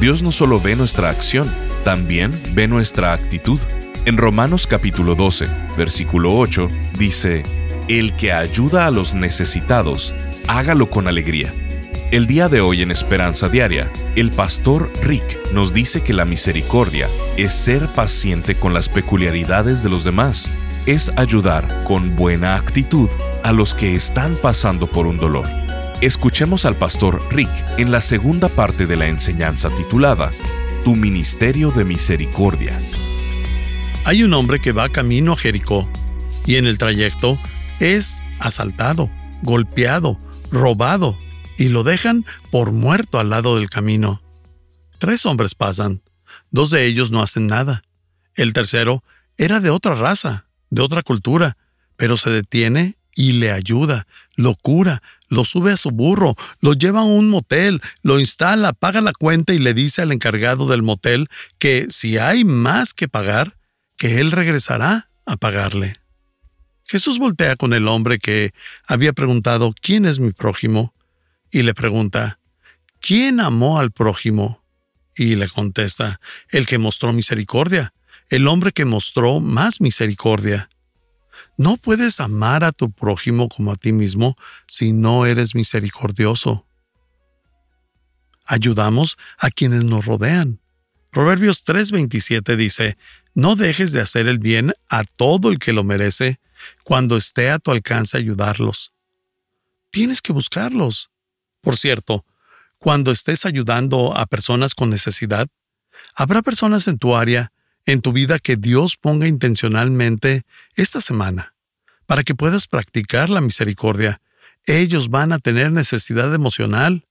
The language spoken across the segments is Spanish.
Dios no solo ve nuestra acción, también ve nuestra actitud. En Romanos capítulo 12, versículo 8, dice, El que ayuda a los necesitados, hágalo con alegría. El día de hoy en Esperanza Diaria, el pastor Rick nos dice que la misericordia es ser paciente con las peculiaridades de los demás, es ayudar con buena actitud a los que están pasando por un dolor. Escuchemos al pastor Rick en la segunda parte de la enseñanza titulada Tu Ministerio de Misericordia. Hay un hombre que va camino a Jericó y en el trayecto es asaltado, golpeado, robado y lo dejan por muerto al lado del camino. Tres hombres pasan, dos de ellos no hacen nada. El tercero era de otra raza, de otra cultura, pero se detiene y le ayuda, lo cura, lo sube a su burro, lo lleva a un motel, lo instala, paga la cuenta y le dice al encargado del motel que si hay más que pagar, que él regresará a pagarle. Jesús voltea con el hombre que había preguntado ¿quién es mi prójimo? y le pregunta ¿quién amó al prójimo? y le contesta el que mostró misericordia, el hombre que mostró más misericordia. No puedes amar a tu prójimo como a ti mismo si no eres misericordioso. Ayudamos a quienes nos rodean. Proverbios 3:27 dice, No dejes de hacer el bien a todo el que lo merece cuando esté a tu alcance ayudarlos. Tienes que buscarlos. Por cierto, cuando estés ayudando a personas con necesidad, habrá personas en tu área en tu vida que Dios ponga intencionalmente esta semana para que puedas practicar la misericordia. Ellos van a tener necesidad emocional,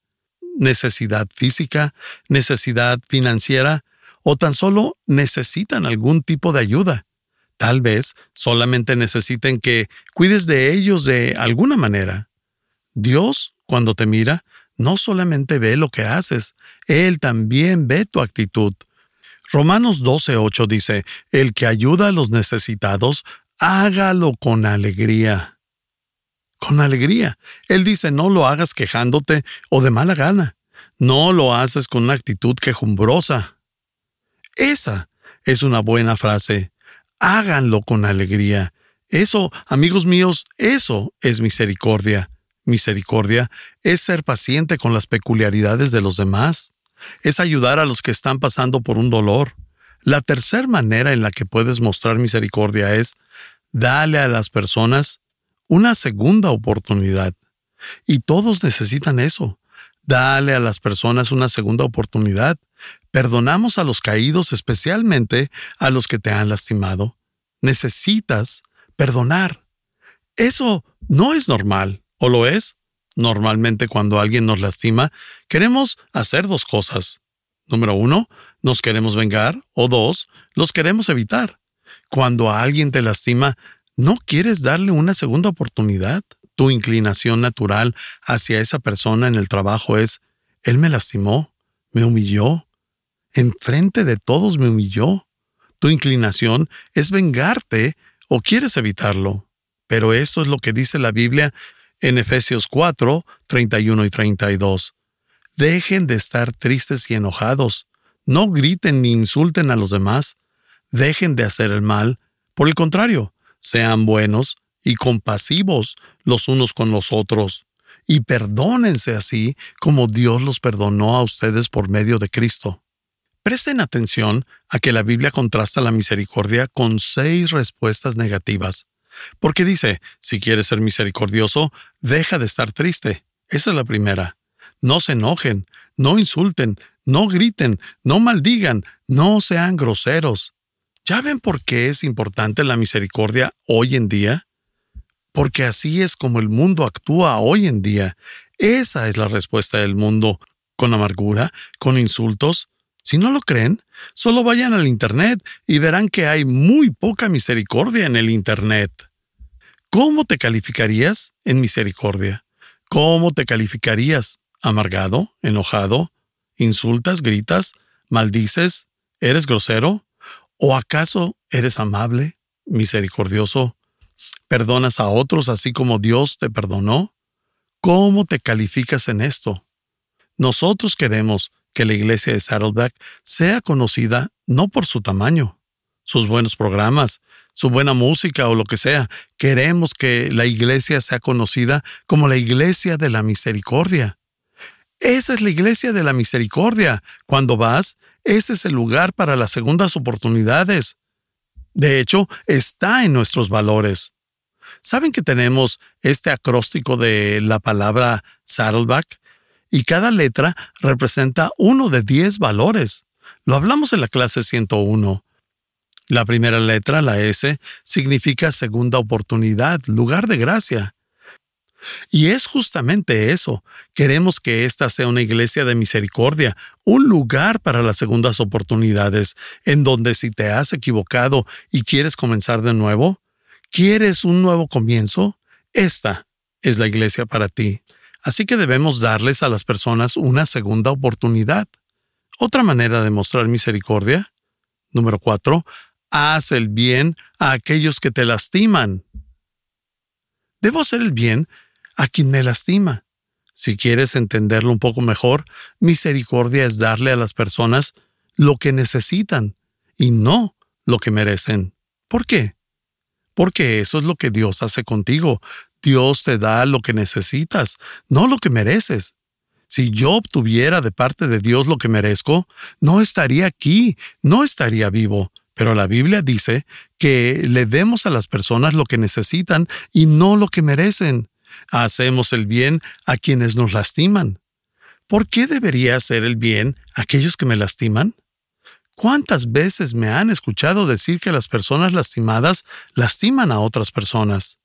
necesidad física, necesidad financiera o tan solo necesitan algún tipo de ayuda. Tal vez solamente necesiten que cuides de ellos de alguna manera. Dios, cuando te mira, no solamente ve lo que haces, Él también ve tu actitud. Romanos 12:8 dice, El que ayuda a los necesitados, hágalo con alegría. Con alegría. Él dice, no lo hagas quejándote o de mala gana. No lo haces con una actitud quejumbrosa. Esa es una buena frase. Háganlo con alegría. Eso, amigos míos, eso es misericordia. Misericordia es ser paciente con las peculiaridades de los demás es ayudar a los que están pasando por un dolor. La tercera manera en la que puedes mostrar misericordia es darle a las personas una segunda oportunidad. Y todos necesitan eso. Dale a las personas una segunda oportunidad. Perdonamos a los caídos, especialmente a los que te han lastimado. Necesitas perdonar. Eso no es normal, ¿o lo es? Normalmente cuando alguien nos lastima, queremos hacer dos cosas. Número uno, nos queremos vengar o dos, los queremos evitar. Cuando a alguien te lastima, no quieres darle una segunda oportunidad. Tu inclinación natural hacia esa persona en el trabajo es, él me lastimó, me humilló, enfrente de todos me humilló. Tu inclinación es vengarte o quieres evitarlo. Pero eso es lo que dice la Biblia en Efesios 4, 31 y 32. Dejen de estar tristes y enojados. No griten ni insulten a los demás. Dejen de hacer el mal. Por el contrario, sean buenos y compasivos los unos con los otros. Y perdónense así como Dios los perdonó a ustedes por medio de Cristo. Presten atención a que la Biblia contrasta la misericordia con seis respuestas negativas. Porque dice, si quieres ser misericordioso, deja de estar triste. Esa es la primera. No se enojen, no insulten, no griten, no maldigan, no sean groseros. ¿Ya ven por qué es importante la misericordia hoy en día? Porque así es como el mundo actúa hoy en día. Esa es la respuesta del mundo, con amargura, con insultos. Si no lo creen, solo vayan al Internet y verán que hay muy poca misericordia en el Internet. ¿Cómo te calificarías en misericordia? ¿Cómo te calificarías? ¿Amargado? ¿Enojado? ¿Insultas? ¿Gritas? ¿Maldices? ¿Eres grosero? ¿O acaso eres amable? ¿Misericordioso? ¿Perdonas a otros así como Dios te perdonó? ¿Cómo te calificas en esto? Nosotros queremos que la iglesia de Saddleback sea conocida no por su tamaño, sus buenos programas, su buena música o lo que sea. Queremos que la iglesia sea conocida como la iglesia de la misericordia. Esa es la iglesia de la misericordia. Cuando vas, ese es el lugar para las segundas oportunidades. De hecho, está en nuestros valores. ¿Saben que tenemos este acróstico de la palabra Saddleback? Y cada letra representa uno de diez valores. Lo hablamos en la clase 101. La primera letra, la S, significa segunda oportunidad, lugar de gracia. Y es justamente eso. Queremos que esta sea una iglesia de misericordia, un lugar para las segundas oportunidades, en donde si te has equivocado y quieres comenzar de nuevo, quieres un nuevo comienzo, esta es la iglesia para ti. Así que debemos darles a las personas una segunda oportunidad. Otra manera de mostrar misericordia. Número cuatro, haz el bien a aquellos que te lastiman. Debo hacer el bien a quien me lastima. Si quieres entenderlo un poco mejor, misericordia es darle a las personas lo que necesitan y no lo que merecen. ¿Por qué? Porque eso es lo que Dios hace contigo. Dios te da lo que necesitas, no lo que mereces. Si yo obtuviera de parte de Dios lo que merezco, no estaría aquí, no estaría vivo. Pero la Biblia dice que le demos a las personas lo que necesitan y no lo que merecen. Hacemos el bien a quienes nos lastiman. ¿Por qué debería hacer el bien a aquellos que me lastiman? ¿Cuántas veces me han escuchado decir que las personas lastimadas lastiman a otras personas?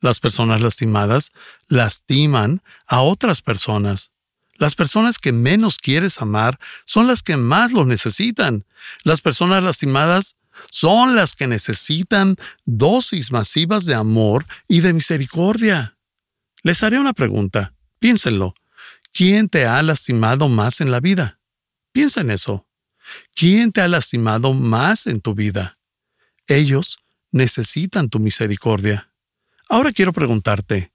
Las personas lastimadas lastiman a otras personas. Las personas que menos quieres amar son las que más lo necesitan. Las personas lastimadas son las que necesitan dosis masivas de amor y de misericordia. Les haré una pregunta. Piénsenlo. ¿Quién te ha lastimado más en la vida? Piensa en eso. ¿Quién te ha lastimado más en tu vida? Ellos necesitan tu misericordia. Ahora quiero preguntarte,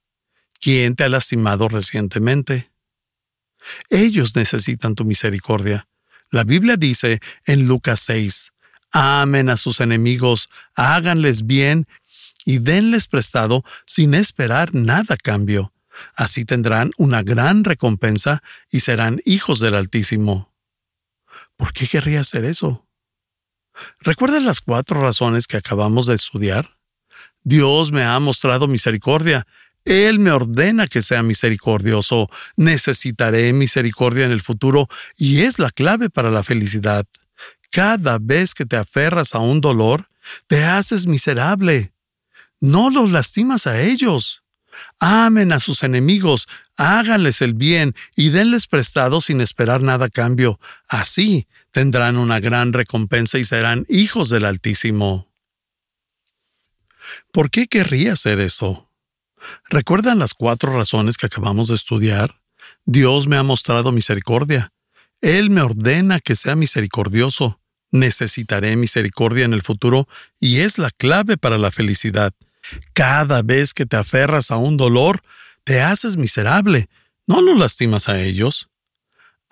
¿quién te ha lastimado recientemente? Ellos necesitan tu misericordia. La Biblia dice en Lucas 6, amen a sus enemigos, háganles bien y denles prestado sin esperar nada a cambio. Así tendrán una gran recompensa y serán hijos del Altísimo. ¿Por qué querría hacer eso? ¿Recuerdas las cuatro razones que acabamos de estudiar? Dios me ha mostrado misericordia él me ordena que sea misericordioso. Necesitaré misericordia en el futuro y es la clave para la felicidad. Cada vez que te aferras a un dolor, te haces miserable. No los lastimas a ellos. Amen a sus enemigos, háganles el bien y denles prestado sin esperar nada a cambio. Así tendrán una gran recompensa y serán hijos del Altísimo. ¿Por qué querría hacer eso? ¿Recuerdan las cuatro razones que acabamos de estudiar? Dios me ha mostrado misericordia. Él me ordena que sea misericordioso. Necesitaré misericordia en el futuro y es la clave para la felicidad. Cada vez que te aferras a un dolor, te haces miserable. No los lastimas a ellos.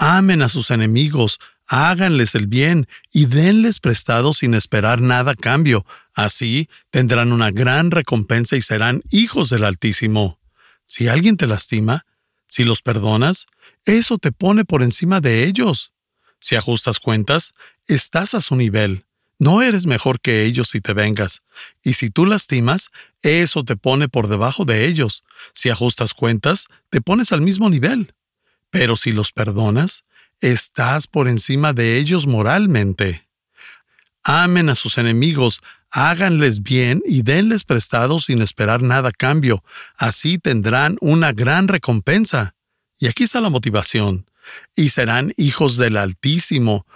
Amen a sus enemigos, háganles el bien y denles prestado sin esperar nada a cambio. Así tendrán una gran recompensa y serán hijos del Altísimo. Si alguien te lastima, si los perdonas, eso te pone por encima de ellos. Si ajustas cuentas, estás a su nivel. No eres mejor que ellos si te vengas. Y si tú lastimas, eso te pone por debajo de ellos. Si ajustas cuentas, te pones al mismo nivel. Pero si los perdonas, estás por encima de ellos moralmente. Amen a sus enemigos, háganles bien y denles prestado sin esperar nada a cambio. Así tendrán una gran recompensa. Y aquí está la motivación. y serán hijos del Altísimo,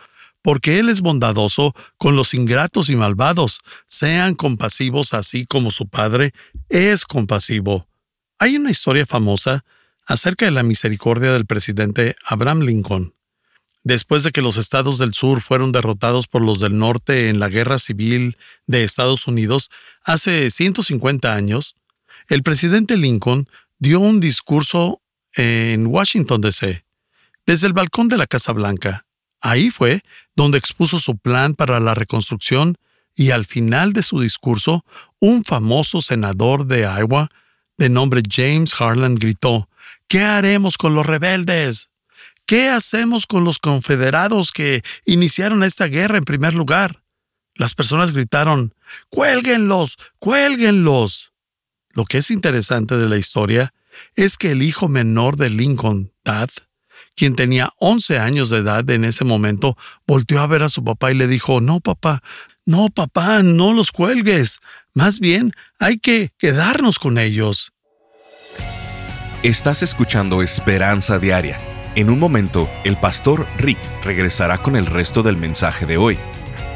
porque Él es bondadoso con los ingratos y malvados. Sean compasivos así como su Padre es compasivo. Hay una historia famosa acerca de la misericordia del presidente Abraham Lincoln. Después de que los estados del sur fueron derrotados por los del norte en la guerra civil de Estados Unidos hace 150 años, el presidente Lincoln dio un discurso en Washington, D.C., desde el balcón de la Casa Blanca. Ahí fue donde expuso su plan para la reconstrucción y al final de su discurso, un famoso senador de Iowa de nombre James Harlan gritó, ¿Qué haremos con los rebeldes? ¿Qué hacemos con los confederados que iniciaron esta guerra en primer lugar? Las personas gritaron, ¡Cuélguenlos! ¡Cuélguenlos! Lo que es interesante de la historia es que el hijo menor de Lincoln, Tad, quien tenía 11 años de edad en ese momento, volteó a ver a su papá y le dijo, no, papá, no, papá, no los cuelgues. Más bien, hay que quedarnos con ellos. Estás escuchando Esperanza Diaria. En un momento, el pastor Rick regresará con el resto del mensaje de hoy.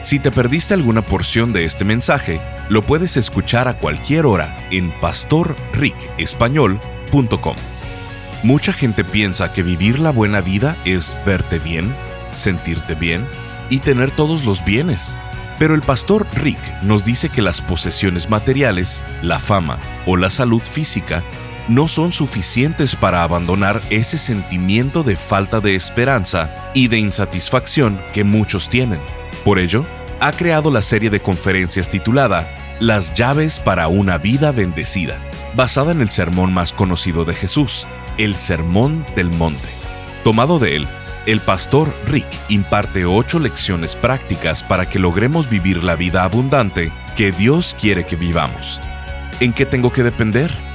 Si te perdiste alguna porción de este mensaje, lo puedes escuchar a cualquier hora en pastorricespañol.com. Mucha gente piensa que vivir la buena vida es verte bien, sentirte bien y tener todos los bienes. Pero el pastor Rick nos dice que las posesiones materiales, la fama o la salud física no son suficientes para abandonar ese sentimiento de falta de esperanza y de insatisfacción que muchos tienen. Por ello, ha creado la serie de conferencias titulada Las llaves para una vida bendecida, basada en el sermón más conocido de Jesús, el Sermón del Monte. Tomado de él, el pastor Rick imparte ocho lecciones prácticas para que logremos vivir la vida abundante que Dios quiere que vivamos. ¿En qué tengo que depender?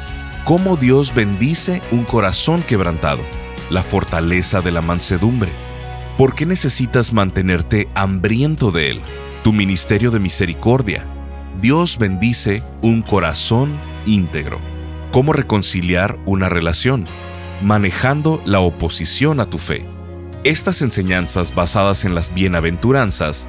¿Cómo Dios bendice un corazón quebrantado? La fortaleza de la mansedumbre. ¿Por qué necesitas mantenerte hambriento de Él? Tu ministerio de misericordia. Dios bendice un corazón íntegro. ¿Cómo reconciliar una relación? manejando la oposición a tu fe. Estas enseñanzas basadas en las bienaventuranzas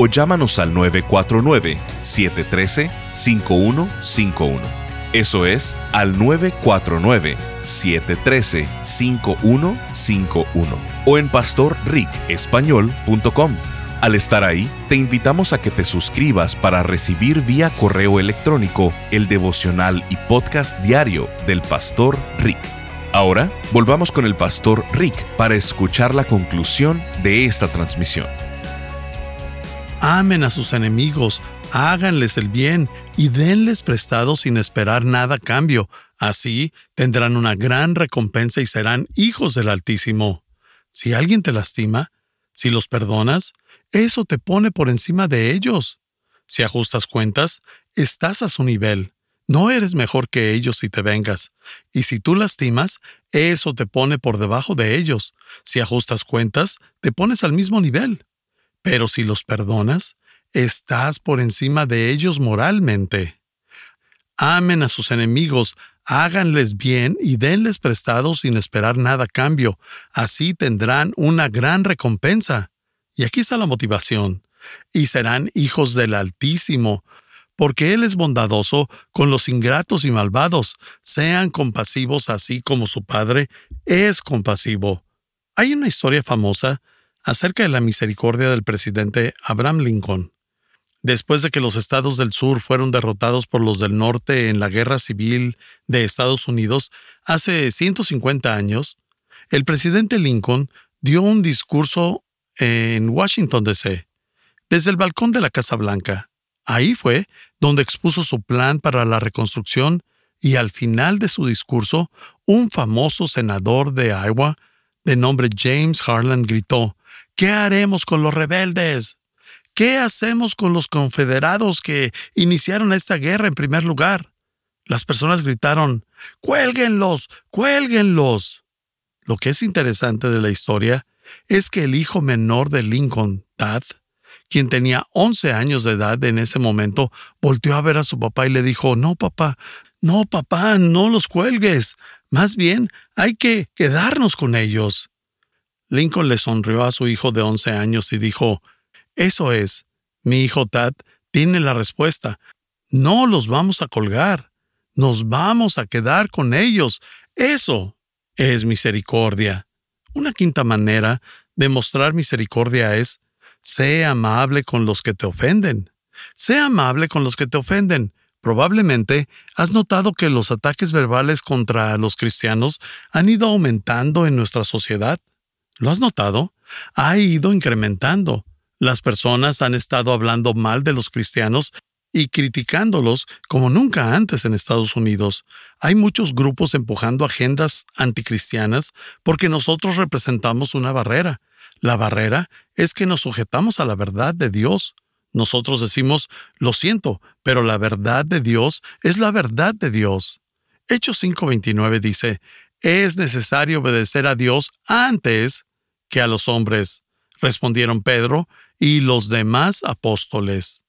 o llámanos al 949-713-5151. Eso es al 949-713-5151 o en pastorricespañol.com. Al estar ahí, te invitamos a que te suscribas para recibir vía correo electrónico el devocional y podcast diario del Pastor Rick. Ahora, volvamos con el pastor Rick para escuchar la conclusión de esta transmisión. Amen a sus enemigos, háganles el bien y denles prestado sin esperar nada a cambio. Así tendrán una gran recompensa y serán hijos del Altísimo. Si alguien te lastima, si los perdonas, eso te pone por encima de ellos. Si ajustas cuentas, estás a su nivel. No eres mejor que ellos si te vengas. Y si tú lastimas, eso te pone por debajo de ellos. Si ajustas cuentas, te pones al mismo nivel. Pero si los perdonas, estás por encima de ellos moralmente. Amen a sus enemigos, háganles bien y denles prestado sin esperar nada a cambio. Así tendrán una gran recompensa. Y aquí está la motivación. Y serán hijos del Altísimo, porque Él es bondadoso con los ingratos y malvados. Sean compasivos así como su Padre es compasivo. Hay una historia famosa acerca de la misericordia del presidente Abraham Lincoln. Después de que los estados del sur fueron derrotados por los del norte en la guerra civil de Estados Unidos hace 150 años, el presidente Lincoln dio un discurso en Washington, D.C., desde el balcón de la Casa Blanca. Ahí fue donde expuso su plan para la reconstrucción y al final de su discurso, un famoso senador de Iowa de nombre James Harlan gritó, ¿Qué haremos con los rebeldes? ¿Qué hacemos con los confederados que iniciaron esta guerra en primer lugar? Las personas gritaron, ¡Cuélguenlos! ¡Cuélguenlos! Lo que es interesante de la historia es que el hijo menor de Lincoln, Tad, quien tenía 11 años de edad en ese momento, volteó a ver a su papá y le dijo, No, papá, no, papá, no los cuelgues. Más bien, hay que quedarnos con ellos. Lincoln le sonrió a su hijo de 11 años y dijo, Eso es, mi hijo Tad tiene la respuesta. No los vamos a colgar, nos vamos a quedar con ellos. Eso es misericordia. Una quinta manera de mostrar misericordia es, sé amable con los que te ofenden. Sé amable con los que te ofenden. Probablemente has notado que los ataques verbales contra los cristianos han ido aumentando en nuestra sociedad. ¿Lo has notado? Ha ido incrementando. Las personas han estado hablando mal de los cristianos y criticándolos como nunca antes en Estados Unidos. Hay muchos grupos empujando agendas anticristianas porque nosotros representamos una barrera. La barrera es que nos sujetamos a la verdad de Dios. Nosotros decimos, lo siento, pero la verdad de Dios es la verdad de Dios. Hechos 5:29 dice, es necesario obedecer a Dios antes que a los hombres, respondieron Pedro y los demás apóstoles.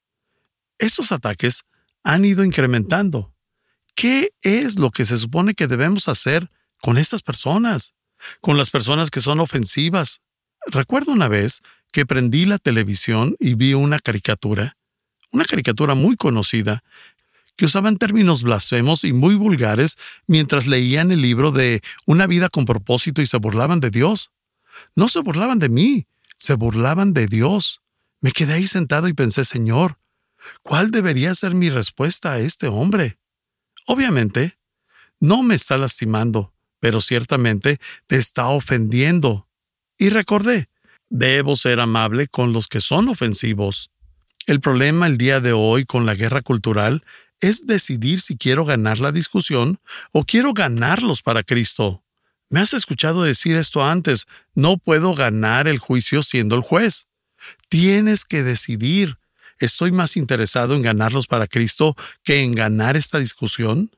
Estos ataques han ido incrementando. ¿Qué es lo que se supone que debemos hacer con estas personas? Con las personas que son ofensivas. Recuerdo una vez que prendí la televisión y vi una caricatura, una caricatura muy conocida, que usaban términos blasfemos y muy vulgares mientras leían el libro de Una vida con propósito y se burlaban de Dios. No se burlaban de mí, se burlaban de Dios. Me quedé ahí sentado y pensé, Señor, ¿cuál debería ser mi respuesta a este hombre? Obviamente, no me está lastimando, pero ciertamente te está ofendiendo. Y recordé, debo ser amable con los que son ofensivos. El problema el día de hoy con la guerra cultural es decidir si quiero ganar la discusión o quiero ganarlos para Cristo. Me has escuchado decir esto antes, no puedo ganar el juicio siendo el juez. Tienes que decidir, ¿estoy más interesado en ganarlos para Cristo que en ganar esta discusión?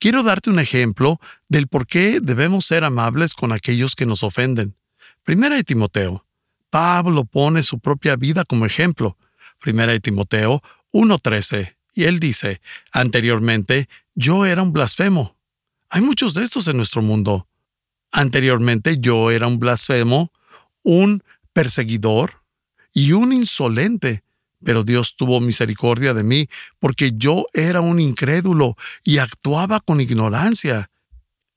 Quiero darte un ejemplo del por qué debemos ser amables con aquellos que nos ofenden. Primera de Timoteo. Pablo pone su propia vida como ejemplo. Primera de Timoteo 1.13. Y él dice, anteriormente yo era un blasfemo. Hay muchos de estos en nuestro mundo. Anteriormente yo era un blasfemo, un perseguidor y un insolente, pero Dios tuvo misericordia de mí porque yo era un incrédulo y actuaba con ignorancia.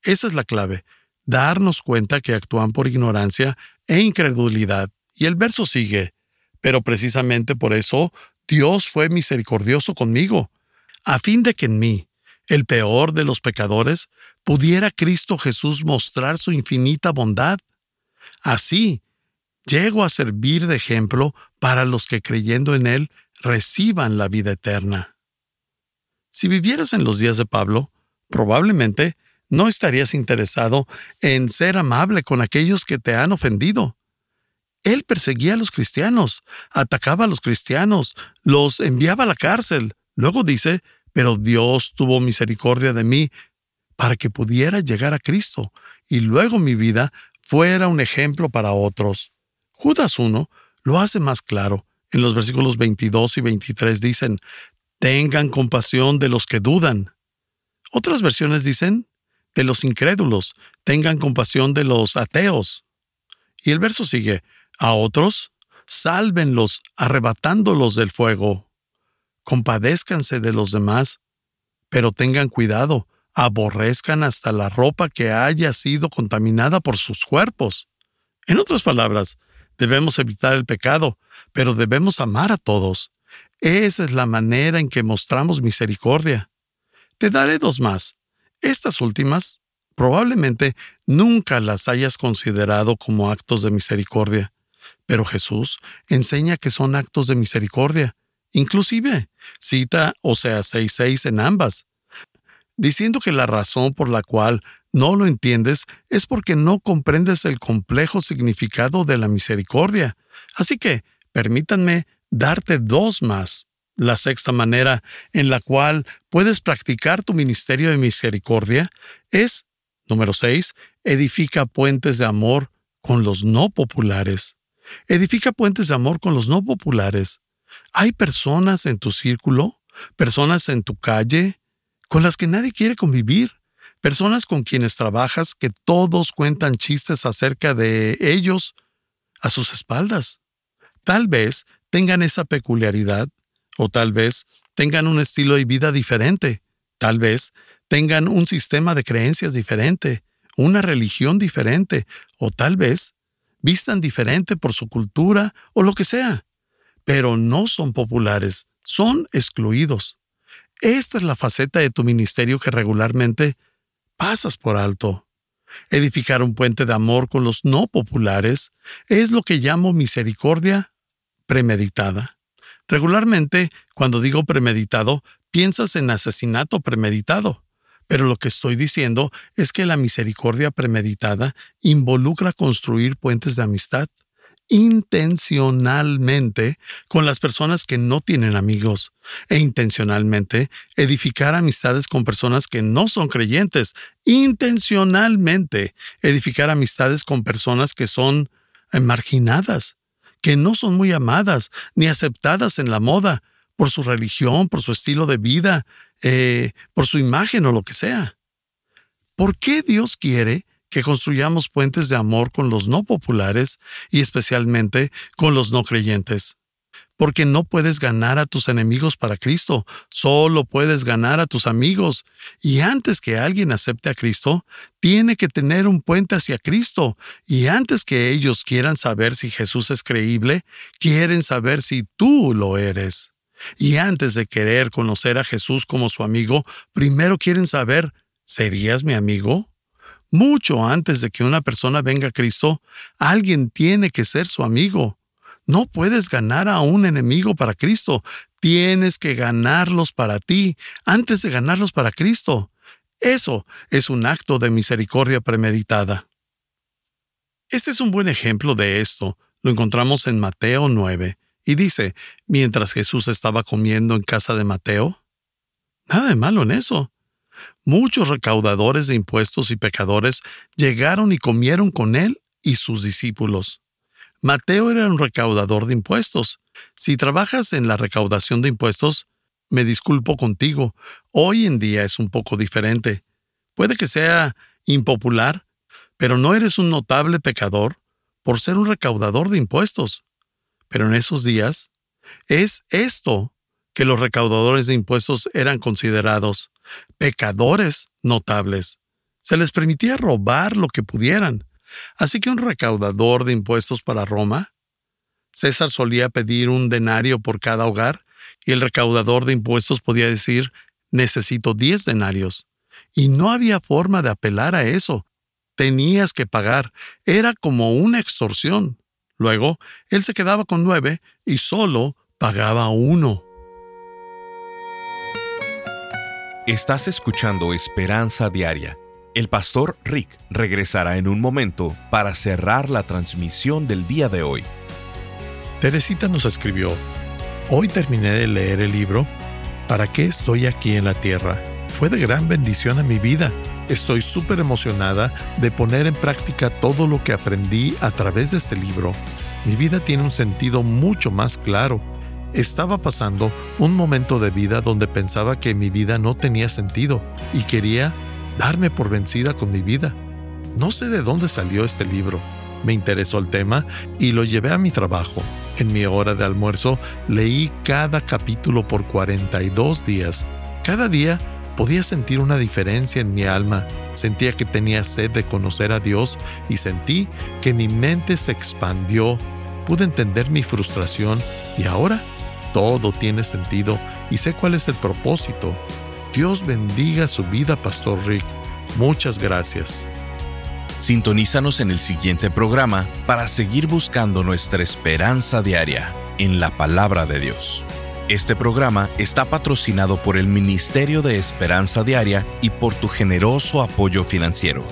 Esa es la clave, darnos cuenta que actúan por ignorancia e incredulidad. Y el verso sigue, pero precisamente por eso Dios fue misericordioso conmigo, a fin de que en mí, el peor de los pecadores, pudiera Cristo Jesús mostrar su infinita bondad. Así, llego a servir de ejemplo para los que creyendo en Él reciban la vida eterna. Si vivieras en los días de Pablo, probablemente no estarías interesado en ser amable con aquellos que te han ofendido. Él perseguía a los cristianos, atacaba a los cristianos, los enviaba a la cárcel. Luego dice, pero Dios tuvo misericordia de mí para que pudiera llegar a Cristo y luego mi vida fuera un ejemplo para otros. Judas 1 lo hace más claro. En los versículos 22 y 23 dicen, tengan compasión de los que dudan. Otras versiones dicen, de los incrédulos, tengan compasión de los ateos. Y el verso sigue, a otros, sálvenlos arrebatándolos del fuego. Compadézcanse de los demás, pero tengan cuidado, aborrezcan hasta la ropa que haya sido contaminada por sus cuerpos. En otras palabras, debemos evitar el pecado, pero debemos amar a todos. Esa es la manera en que mostramos misericordia. Te daré dos más. Estas últimas probablemente nunca las hayas considerado como actos de misericordia. Pero Jesús enseña que son actos de misericordia. Inclusive, cita o sea 6.6 en ambas. Diciendo que la razón por la cual no lo entiendes es porque no comprendes el complejo significado de la misericordia. Así que, permítanme darte dos más. La sexta manera en la cual puedes practicar tu ministerio de misericordia es, número seis, edifica puentes de amor con los no populares. Edifica puentes de amor con los no populares. Hay personas en tu círculo, personas en tu calle, con las que nadie quiere convivir, personas con quienes trabajas que todos cuentan chistes acerca de ellos a sus espaldas. Tal vez tengan esa peculiaridad, o tal vez tengan un estilo de vida diferente, tal vez tengan un sistema de creencias diferente, una religión diferente, o tal vez vistan diferente por su cultura o lo que sea, pero no son populares, son excluidos. Esta es la faceta de tu ministerio que regularmente pasas por alto. Edificar un puente de amor con los no populares es lo que llamo misericordia premeditada. Regularmente, cuando digo premeditado, piensas en asesinato premeditado, pero lo que estoy diciendo es que la misericordia premeditada involucra construir puentes de amistad intencionalmente con las personas que no tienen amigos e intencionalmente edificar amistades con personas que no son creyentes, intencionalmente edificar amistades con personas que son marginadas, que no son muy amadas ni aceptadas en la moda por su religión, por su estilo de vida, eh, por su imagen o lo que sea. ¿Por qué Dios quiere que construyamos puentes de amor con los no populares y especialmente con los no creyentes. Porque no puedes ganar a tus enemigos para Cristo, solo puedes ganar a tus amigos. Y antes que alguien acepte a Cristo, tiene que tener un puente hacia Cristo. Y antes que ellos quieran saber si Jesús es creíble, quieren saber si tú lo eres. Y antes de querer conocer a Jesús como su amigo, primero quieren saber, ¿serías mi amigo? Mucho antes de que una persona venga a Cristo, alguien tiene que ser su amigo. No puedes ganar a un enemigo para Cristo, tienes que ganarlos para ti antes de ganarlos para Cristo. Eso es un acto de misericordia premeditada. Este es un buen ejemplo de esto. Lo encontramos en Mateo 9 y dice, mientras Jesús estaba comiendo en casa de Mateo. Nada de malo en eso. Muchos recaudadores de impuestos y pecadores llegaron y comieron con él y sus discípulos. Mateo era un recaudador de impuestos. Si trabajas en la recaudación de impuestos, me disculpo contigo, hoy en día es un poco diferente. Puede que sea impopular, pero no eres un notable pecador por ser un recaudador de impuestos. Pero en esos días, es esto que los recaudadores de impuestos eran considerados pecadores notables. Se les permitía robar lo que pudieran. Así que un recaudador de impuestos para Roma, César solía pedir un denario por cada hogar y el recaudador de impuestos podía decir, necesito diez denarios. Y no había forma de apelar a eso. Tenías que pagar. Era como una extorsión. Luego, él se quedaba con nueve y solo pagaba uno. Estás escuchando Esperanza Diaria. El pastor Rick regresará en un momento para cerrar la transmisión del día de hoy. Teresita nos escribió, Hoy terminé de leer el libro ¿Para qué estoy aquí en la tierra? Fue de gran bendición a mi vida. Estoy súper emocionada de poner en práctica todo lo que aprendí a través de este libro. Mi vida tiene un sentido mucho más claro estaba pasando un momento de vida donde pensaba que mi vida no tenía sentido y quería darme por vencida con mi vida. No sé de dónde salió este libro. Me interesó el tema y lo llevé a mi trabajo. En mi hora de almuerzo leí cada capítulo por 42 días. Cada día podía sentir una diferencia en mi alma. Sentía que tenía sed de conocer a Dios y sentí que mi mente se expandió. Pude entender mi frustración y ahora todo tiene sentido y sé cuál es el propósito. Dios bendiga su vida, Pastor Rick. Muchas gracias. Sintonízanos en el siguiente programa para seguir buscando nuestra esperanza diaria en la palabra de Dios. Este programa está patrocinado por el Ministerio de Esperanza Diaria y por tu generoso apoyo financiero.